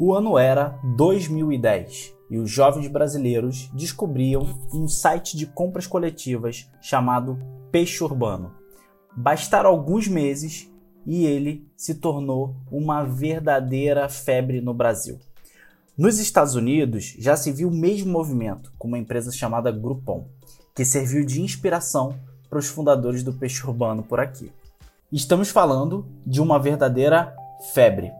O ano era 2010 e os jovens brasileiros descobriam um site de compras coletivas chamado Peixe Urbano. Bastaram alguns meses e ele se tornou uma verdadeira febre no Brasil. Nos Estados Unidos já se viu o mesmo movimento com uma empresa chamada Groupon, que serviu de inspiração para os fundadores do peixe urbano por aqui. Estamos falando de uma verdadeira febre.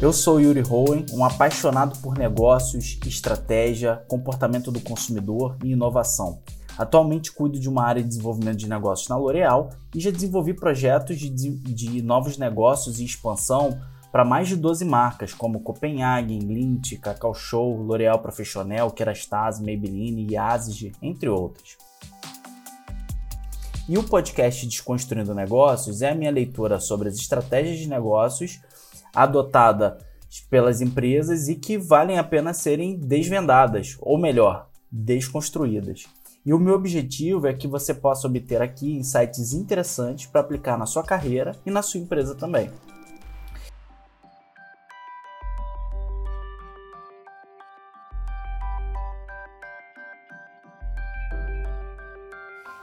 Eu sou Yuri Hohen, um apaixonado por negócios, estratégia, comportamento do consumidor e inovação. Atualmente cuido de uma área de desenvolvimento de negócios na L'Oréal e já desenvolvi projetos de, de novos negócios e expansão para mais de 12 marcas, como Copenhagen, Lindt, Cacau Show, L'Oréal Professionnel, Kerastase, Maybelline, Yazid, entre outras. E o podcast Desconstruindo Negócios é a minha leitura sobre as estratégias de negócios adotada pelas empresas e que valem a pena serem desvendadas, ou melhor, desconstruídas. E o meu objetivo é que você possa obter aqui insights interessantes para aplicar na sua carreira e na sua empresa também.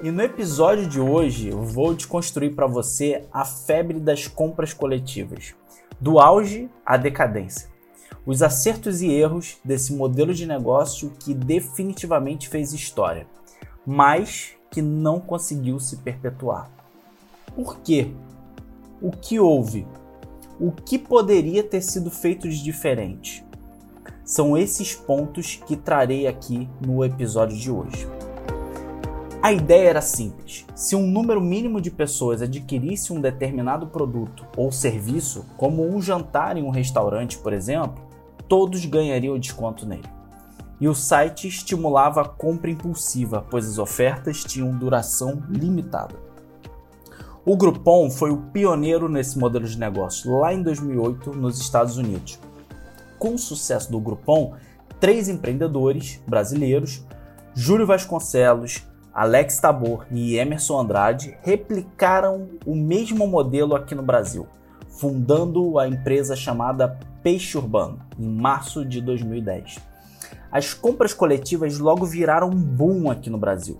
E no episódio de hoje vou desconstruir para você a febre das compras coletivas do auge à decadência. Os acertos e erros desse modelo de negócio que definitivamente fez história, mas que não conseguiu se perpetuar. Por quê? O que houve? O que poderia ter sido feito de diferente? São esses pontos que trarei aqui no episódio de hoje. A ideia era simples: se um número mínimo de pessoas adquirisse um determinado produto ou serviço, como um jantar em um restaurante, por exemplo, todos ganhariam desconto nele. E o site estimulava a compra impulsiva, pois as ofertas tinham duração limitada. O Groupon foi o pioneiro nesse modelo de negócio lá em 2008 nos Estados Unidos. Com o sucesso do Groupon, três empreendedores brasileiros, Júlio Vasconcelos, Alex Tabor e Emerson Andrade replicaram o mesmo modelo aqui no Brasil, fundando a empresa chamada Peixe Urbano em março de 2010. As compras coletivas logo viraram um boom aqui no Brasil.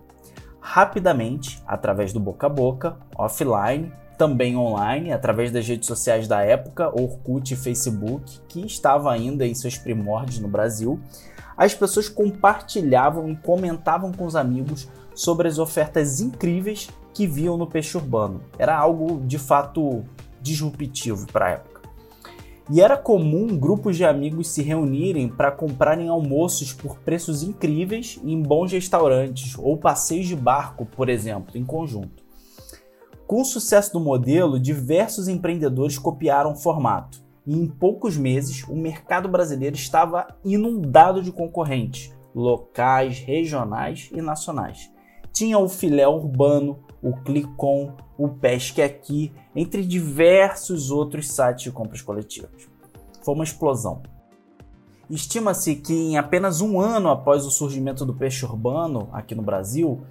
Rapidamente, através do boca a boca, offline, também online, através das redes sociais da época, Orkut e Facebook, que estava ainda em seus primórdios no Brasil, as pessoas compartilhavam e comentavam com os amigos sobre as ofertas incríveis que viam no peixe urbano. Era algo de fato disruptivo para a época. E era comum grupos de amigos se reunirem para comprarem almoços por preços incríveis em bons restaurantes ou passeios de barco, por exemplo, em conjunto. Com o sucesso do modelo, diversos empreendedores copiaram o formato, e em poucos meses o mercado brasileiro estava inundado de concorrentes, locais, regionais e nacionais. Tinha o filé urbano, o Clicon, o Pesque Aqui, entre diversos outros sites de compras coletivas. Foi uma explosão. Estima-se que em apenas um ano após o surgimento do peixe urbano aqui no Brasil,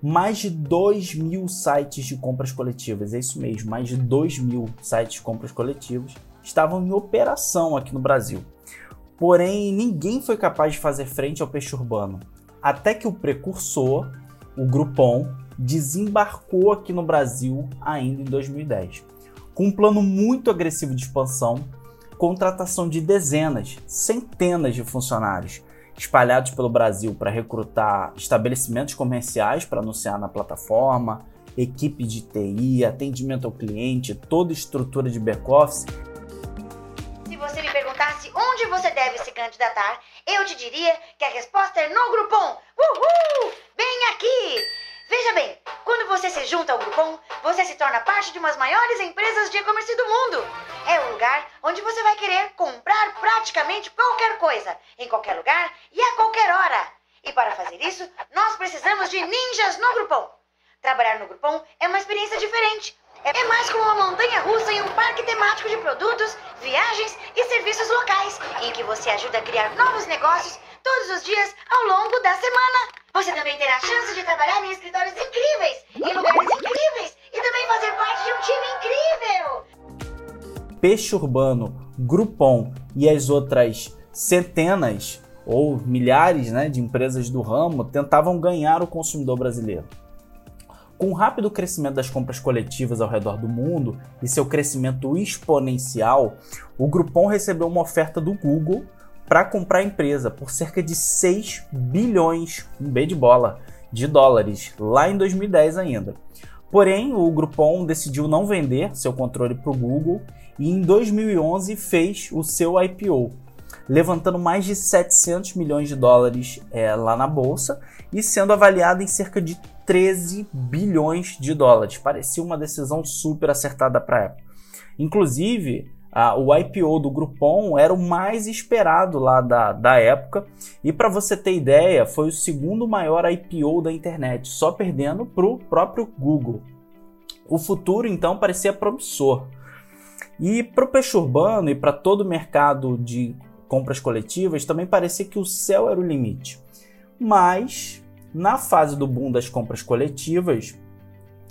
mais de 2 mil sites de compras coletivas, é isso mesmo, mais de 2 mil sites de compras coletivas estavam em operação aqui no Brasil. Porém, ninguém foi capaz de fazer frente ao peixe urbano, até que o precursor, o Groupon desembarcou aqui no Brasil ainda em 2010, com um plano muito agressivo de expansão, contratação de dezenas, centenas de funcionários espalhados pelo Brasil para recrutar estabelecimentos comerciais para anunciar na plataforma, equipe de TI, atendimento ao cliente, toda estrutura de back-office. Se você me perguntasse onde você deve se candidatar, eu te diria que a resposta é no Groupon. Uhul! Bem aqui! Veja bem, quando você se junta ao Groupon, você se torna parte de umas maiores empresas de e-commerce do mundo. É o lugar onde você vai querer comprar praticamente qualquer coisa, em qualquer lugar e a qualquer hora. E para fazer isso, nós precisamos de ninjas no Groupon. Trabalhar no Groupon é uma experiência diferente. É mais como uma montanha russa em um parque temático de produtos, viagens e serviços locais, em que você ajuda a criar novos negócios todos os dias ao longo da semana. Você também terá a chance de trabalhar em escritórios incríveis, em lugares incríveis e também fazer parte de um time incrível. Peixe Urbano, Groupon e as outras centenas ou milhares né, de empresas do ramo tentavam ganhar o consumidor brasileiro. Com o rápido crescimento das compras coletivas ao redor do mundo e seu crescimento exponencial, o Groupon recebeu uma oferta do Google para comprar a empresa por cerca de 6 bilhões, um B de bola, de dólares, lá em 2010 ainda. Porém, o Groupon decidiu não vender seu controle para o Google e em 2011 fez o seu IPO, levantando mais de 700 milhões de dólares é, lá na bolsa e sendo avaliado em cerca de 13 bilhões de dólares. Parecia uma decisão super acertada para a época. Inclusive, a, o IPO do Groupon era o mais esperado lá da, da época. E para você ter ideia, foi o segundo maior IPO da internet, só perdendo para o próprio Google. O futuro então parecia promissor. E para o peixe urbano e para todo o mercado de compras coletivas, também parecia que o céu era o limite. Mas, na fase do boom das compras coletivas,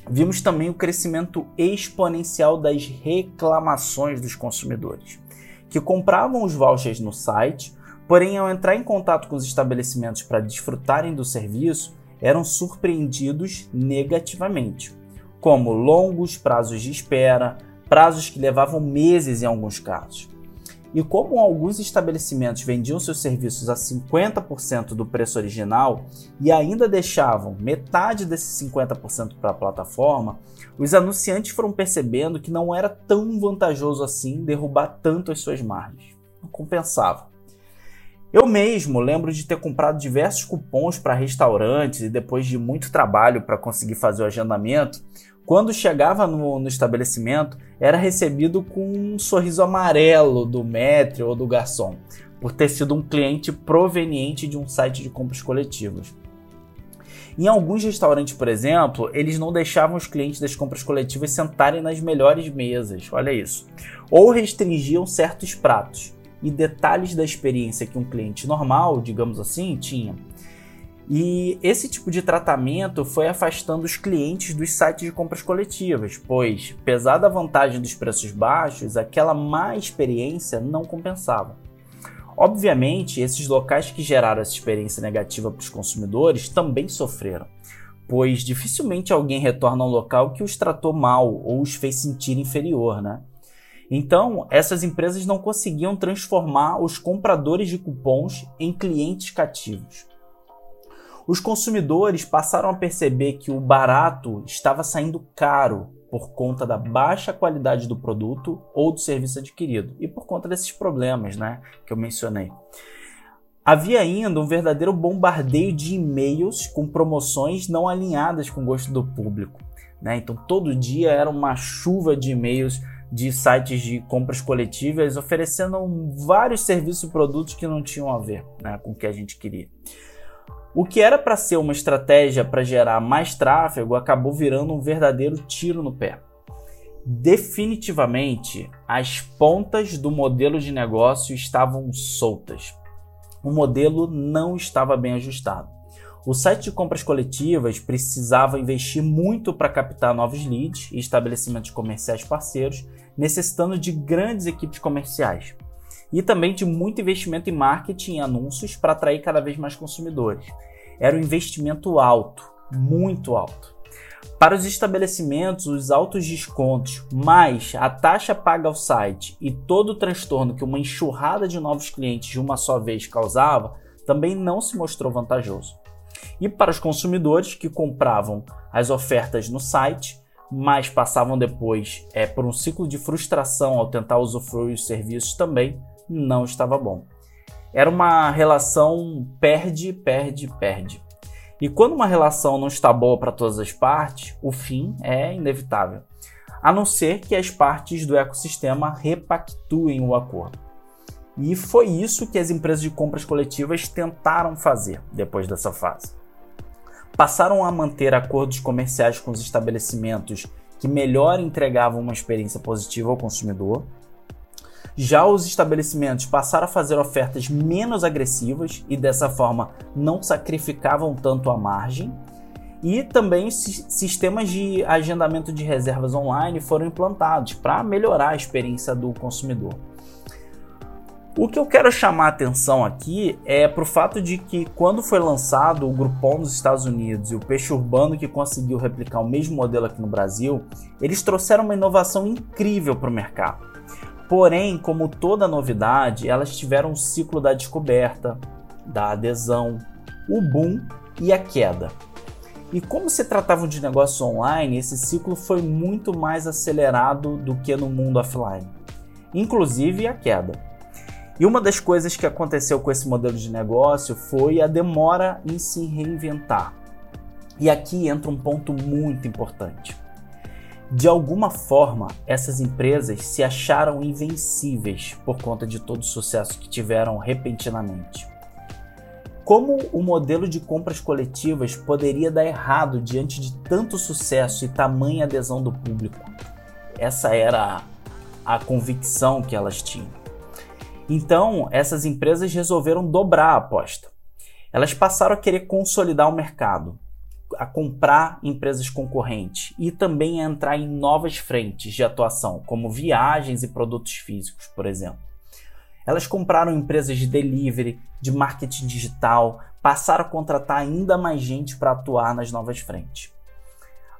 vimos também o crescimento exponencial das reclamações dos consumidores, que compravam os vouchers no site, porém, ao entrar em contato com os estabelecimentos para desfrutarem do serviço, eram surpreendidos negativamente, como longos prazos de espera, prazos que levavam meses em alguns casos. E como alguns estabelecimentos vendiam seus serviços a 50% do preço original e ainda deixavam metade desses 50% para a plataforma, os anunciantes foram percebendo que não era tão vantajoso assim derrubar tanto as suas margens. Não compensava. Eu mesmo lembro de ter comprado diversos cupons para restaurantes e depois de muito trabalho para conseguir fazer o agendamento, quando chegava no, no, estabelecimento, era recebido com um sorriso amarelo do maître ou do garçom, por ter sido um cliente proveniente de um site de compras coletivas. Em alguns restaurantes, por exemplo, eles não deixavam os clientes das compras coletivas sentarem nas melhores mesas, olha isso, ou restringiam certos pratos e detalhes da experiência que um cliente normal, digamos assim, tinha. E esse tipo de tratamento foi afastando os clientes dos sites de compras coletivas, pois, apesar da vantagem dos preços baixos, aquela má experiência não compensava. Obviamente, esses locais que geraram essa experiência negativa para os consumidores também sofreram, pois dificilmente alguém retorna a um local que os tratou mal ou os fez sentir inferior, né? Então, essas empresas não conseguiam transformar os compradores de cupons em clientes cativos os consumidores passaram a perceber que o barato estava saindo caro por conta da baixa qualidade do produto ou do serviço adquirido e por conta desses problemas né, que eu mencionei. Havia ainda um verdadeiro bombardeio de e-mails com promoções não alinhadas com o gosto do público. Né? Então, todo dia era uma chuva de e-mails de sites de compras coletivas oferecendo vários serviços e produtos que não tinham a ver né, com o que a gente queria. O que era para ser uma estratégia para gerar mais tráfego acabou virando um verdadeiro tiro no pé. Definitivamente, as pontas do modelo de negócio estavam soltas. O modelo não estava bem ajustado. O site de compras coletivas precisava investir muito para captar novos leads e estabelecimentos comerciais parceiros, necessitando de grandes equipes comerciais e também de muito investimento em marketing e anúncios para atrair cada vez mais consumidores. Era um investimento alto, muito alto. Para os estabelecimentos, os altos descontos, mais a taxa paga ao site e todo o transtorno que uma enxurrada de novos clientes de uma só vez causava, também não se mostrou vantajoso. E para os consumidores que compravam as ofertas no site, mas passavam depois é, por um ciclo de frustração ao tentar usufruir os serviços também, não estava bom. Era uma relação perde, perde, perde. E quando uma relação não está boa para todas as partes, o fim é inevitável, a não ser que as partes do ecossistema repactuem o acordo. E foi isso que as empresas de compras coletivas tentaram fazer depois dessa fase. Passaram a manter acordos comerciais com os estabelecimentos que melhor entregavam uma experiência positiva ao consumidor, já os estabelecimentos passaram a fazer ofertas menos agressivas e dessa forma não sacrificavam tanto a margem. E também sistemas de agendamento de reservas online foram implantados para melhorar a experiência do consumidor. O que eu quero chamar a atenção aqui é para o fato de que quando foi lançado o Groupon nos Estados Unidos e o Peixe Urbano que conseguiu replicar o mesmo modelo aqui no Brasil, eles trouxeram uma inovação incrível para o mercado. Porém, como toda novidade, elas tiveram um ciclo da descoberta, da adesão, o boom e a queda. E como se tratavam de negócio online, esse ciclo foi muito mais acelerado do que no mundo offline, inclusive a queda. E uma das coisas que aconteceu com esse modelo de negócio foi a demora em se reinventar. E aqui entra um ponto muito importante. De alguma forma, essas empresas se acharam invencíveis por conta de todo o sucesso que tiveram repentinamente. Como o modelo de compras coletivas poderia dar errado diante de tanto sucesso e tamanha adesão do público? Essa era a convicção que elas tinham. Então, essas empresas resolveram dobrar a aposta. Elas passaram a querer consolidar o mercado, a comprar empresas concorrentes e também a entrar em novas frentes de atuação, como viagens e produtos físicos, por exemplo. Elas compraram empresas de delivery, de marketing digital, passaram a contratar ainda mais gente para atuar nas novas frentes.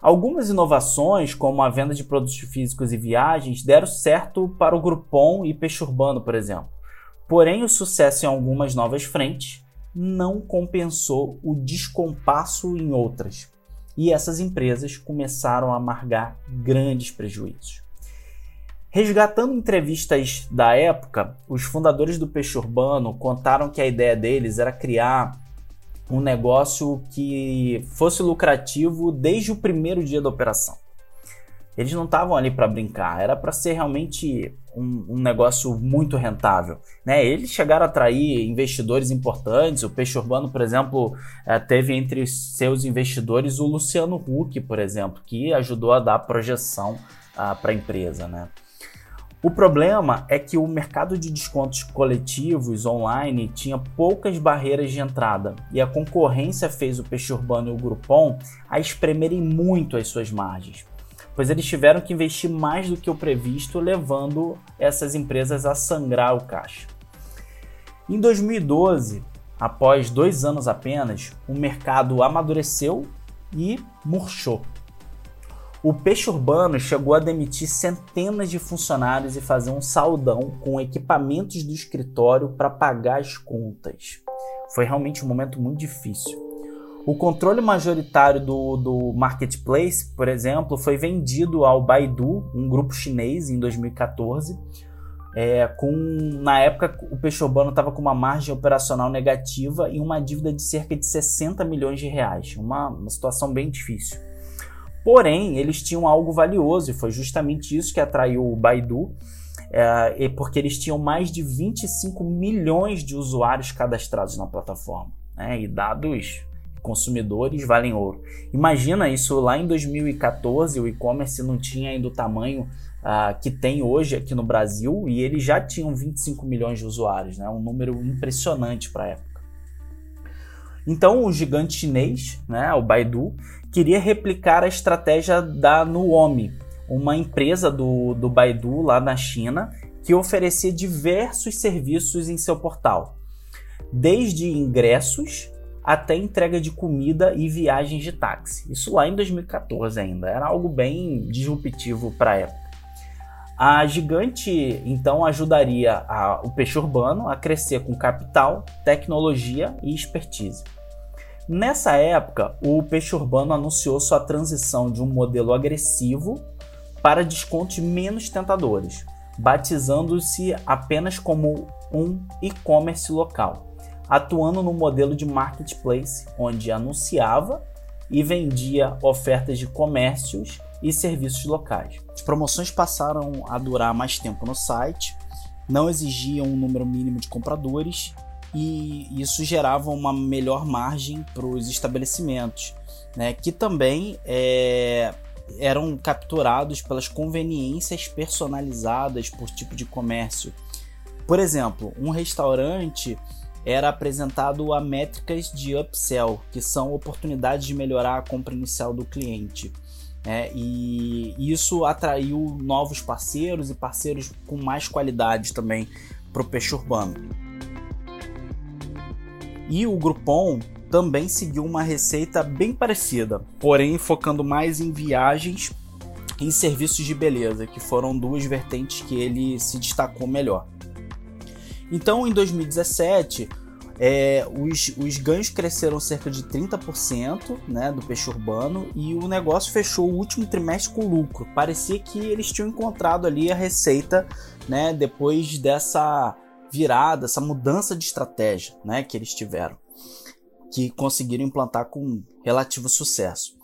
Algumas inovações, como a venda de produtos físicos e viagens, deram certo para o Groupon e Peixe Urbano, por exemplo. Porém, o sucesso em algumas novas frentes não compensou o descompasso em outras, e essas empresas começaram a amargar grandes prejuízos. Resgatando entrevistas da época, os fundadores do Peixe Urbano contaram que a ideia deles era criar um negócio que fosse lucrativo desde o primeiro dia da operação. Eles não estavam ali para brincar, era para ser realmente um, um, negócio muito rentável. Né? Eles chegaram a atrair investidores importantes. O Peixe Urbano, por exemplo, eh, teve entre seus investidores o Luciano Huck, por exemplo, que ajudou a dar projeção ah, para a empresa. Né? O problema é que o mercado de descontos coletivos online tinha poucas barreiras de entrada e a concorrência fez o Peixe Urbano e o Groupon a espremerem muito as suas margens pois eles tiveram que investir mais do que o previsto, levando essas empresas a sangrar o caixa. Em 2012, após dois anos apenas, o mercado amadureceu e murchou. O peixe urbano chegou a demitir centenas de funcionários e fazer um saldão com equipamentos do escritório para pagar as contas. Foi realmente um momento muito difícil. O controle majoritário do, do marketplace, por exemplo, foi vendido ao Baidu, um grupo chinês, em 2014. É, com na época o peixe urbano estava com uma margem operacional negativa e uma dívida de cerca de 60 milhões de reais, uma, uma situação bem difícil. Porém, eles tinham algo valioso e foi justamente isso que atraiu o Baidu, é, porque eles tinham mais de 25 milhões de usuários cadastrados na plataforma. Né, e dados consumidores valem ouro. Imagina isso lá em 2014, o e-commerce não tinha ainda o tamanho uh, que tem hoje aqui no Brasil e eles já tinham 25 milhões de usuários, né? um número impressionante para a época. Então o gigante chinês, né, o Baidu, queria replicar a estratégia da Nuomi, uma empresa do, do Baidu lá na China que oferecia diversos serviços em seu portal, desde ingressos até entrega de comida e viagens de táxi. Isso lá em 2014 ainda, era algo bem disruptivo para a época. A gigante então ajudaria a, o peixe urbano a crescer com capital, tecnologia e expertise. Nessa época, o peixe urbano anunciou sua transição de um modelo agressivo para descontos menos tentadores, batizando-se apenas como um e-commerce local atuando no modelo de marketplace, onde anunciava e vendia ofertas de comércios e serviços locais. As promoções passaram a durar mais tempo no site, não exigiam um número mínimo de compradores e isso gerava uma melhor margem para os estabelecimentos, né, que também é, eram capturados pelas conveniências personalizadas por tipo de comércio. Por exemplo, um restaurante era apresentado a métricas de upsell, que são oportunidades de melhorar a compra inicial do cliente. É, e isso atraiu novos parceiros e parceiros com mais qualidade também para o peixe urbano. E o Groupon também seguiu uma receita bem parecida, porém focando mais em viagens e serviços de beleza, que foram duas vertentes que ele se destacou melhor. Então, em 2017, é, os, os ganhos cresceram cerca de 30% né, do peixe urbano e o negócio fechou o último trimestre com lucro. Parecia que eles tinham encontrado ali a receita né, depois dessa virada, essa mudança de estratégia né, que eles tiveram, que conseguiram implantar com relativo sucesso.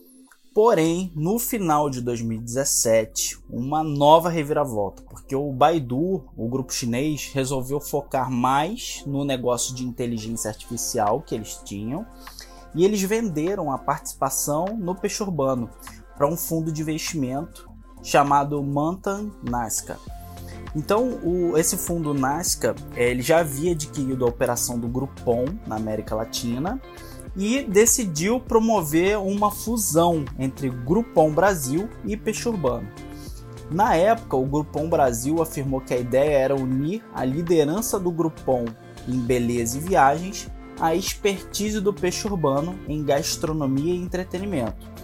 Porém, no final de 2017, uma nova reviravolta, porque o Baidu, o grupo chinês, resolveu focar mais no negócio de inteligência artificial que eles tinham e eles venderam a participação no peixe urbano para um fundo de investimento chamado Mountain Nazca. Então, o, esse fundo Nazca ele já havia adquirido a operação do Groupon na América Latina e decidiu promover uma fusão entre Groupon Brasil e Peixe Urbano. Na época, o Groupon Brasil afirmou que a ideia era unir a liderança do Groupon em beleza e viagens à expertise do peixe urbano em gastronomia e entretenimento.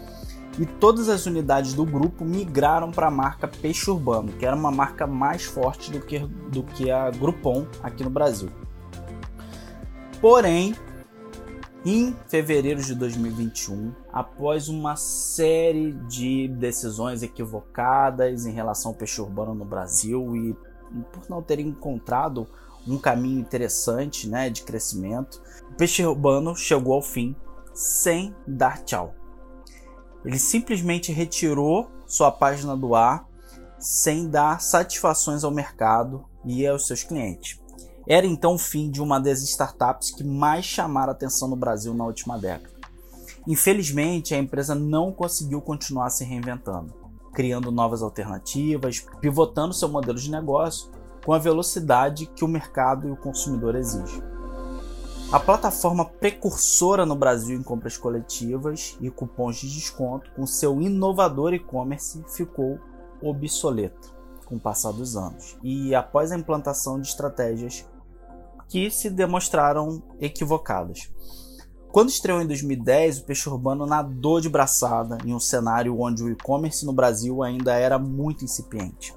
E todas as unidades do grupo migraram para a marca Peixe Urbano, que era uma marca mais forte do que, do que a Groupon aqui no Brasil. Porém, em fevereiro de 2021, após uma série de decisões equivocadas em relação ao peixe urbano no Brasil e por não ter encontrado um caminho interessante né, de crescimento, o peixe urbano chegou ao fim sem dar tchau. Ele simplesmente retirou sua página do ar sem dar satisfações ao mercado e aos seus clientes. Era então o fim de uma das startups que mais chamaram atenção no Brasil na última década. Infelizmente, a empresa não conseguiu continuar se reinventando, criando novas alternativas, pivotando seu modelo de negócio com a velocidade que o mercado e o consumidor exigem. A plataforma precursora no Brasil em compras coletivas e cupons de desconto, com seu inovador e-commerce, ficou obsoleta com o passar dos anos e após a implantação de estratégias que se demonstraram equivocadas. Quando estreou em 2010, o peixe urbano nadou de braçada em um cenário onde o e-commerce no Brasil ainda era muito incipiente.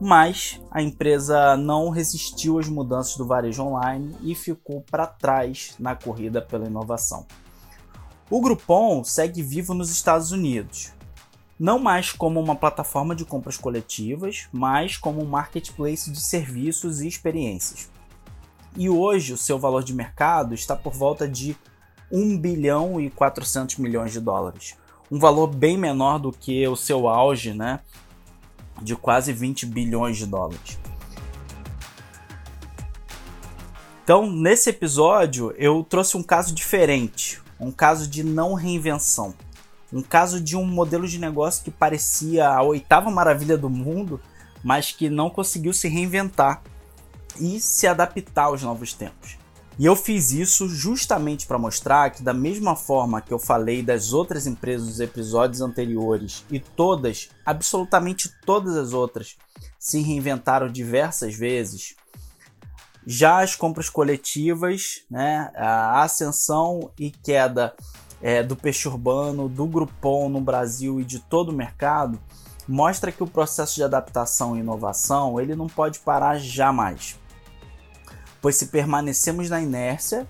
Mas a empresa não resistiu às mudanças do varejo online e ficou para trás na corrida pela inovação. O Groupon segue vivo nos Estados Unidos, não mais como uma plataforma de compras coletivas, mas como um marketplace de serviços e experiências e hoje o seu valor de mercado está por volta de 1 bilhão e 400 milhões de dólares. Um valor bem menor do que o seu auge, né, de quase 20 bilhões de dólares. Então, nesse episódio, eu trouxe um caso diferente, um caso de não reinvenção, um caso de um modelo de negócio que parecia a oitava maravilha do mundo, mas que não conseguiu se reinventar e se adaptar aos novos tempos. E eu fiz isso justamente para mostrar que, da mesma forma que eu falei das outras empresas dos episódios anteriores, e todas, absolutamente todas as outras, se reinventaram diversas vezes, já as compras coletivas, né, a ascensão e queda é, do peixe urbano, do Groupon no Brasil e de todo o mercado, mostra que o processo de adaptação e inovação ele não pode parar jamais pois se permanecemos na inércia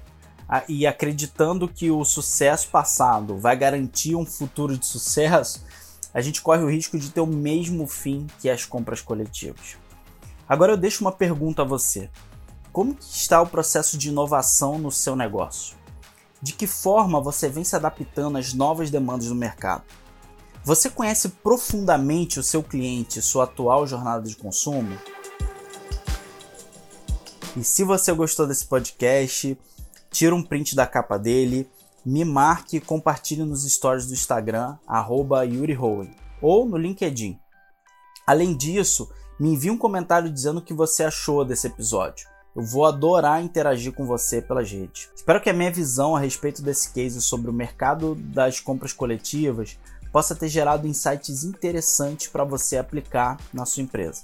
e acreditando que o sucesso passado vai garantir um futuro de sucesso, a gente corre o risco de ter o mesmo fim que as compras coletivas. Agora eu deixo uma pergunta a você. Como está o processo de inovação no seu negócio? De que forma você vem se adaptando às novas demandas do mercado? Você conhece profundamente o seu cliente e sua atual jornada de consumo? E se você gostou desse podcast, tira um print da capa dele, me marque e compartilhe nos stories do Instagram, arroba Yuri ou no LinkedIn. Além disso, me envie um comentário dizendo o que você achou desse episódio. Eu vou adorar interagir com você pelas redes. Espero que a minha visão a respeito desse case sobre o mercado das compras coletivas possa ter gerado insights interessantes para você aplicar na sua empresa.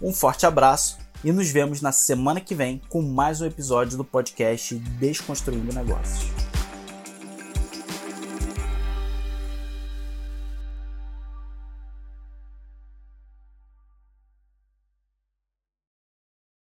Um forte abraço e nos vemos na semana que vem com mais um episódio do podcast Desconstruindo Negócios.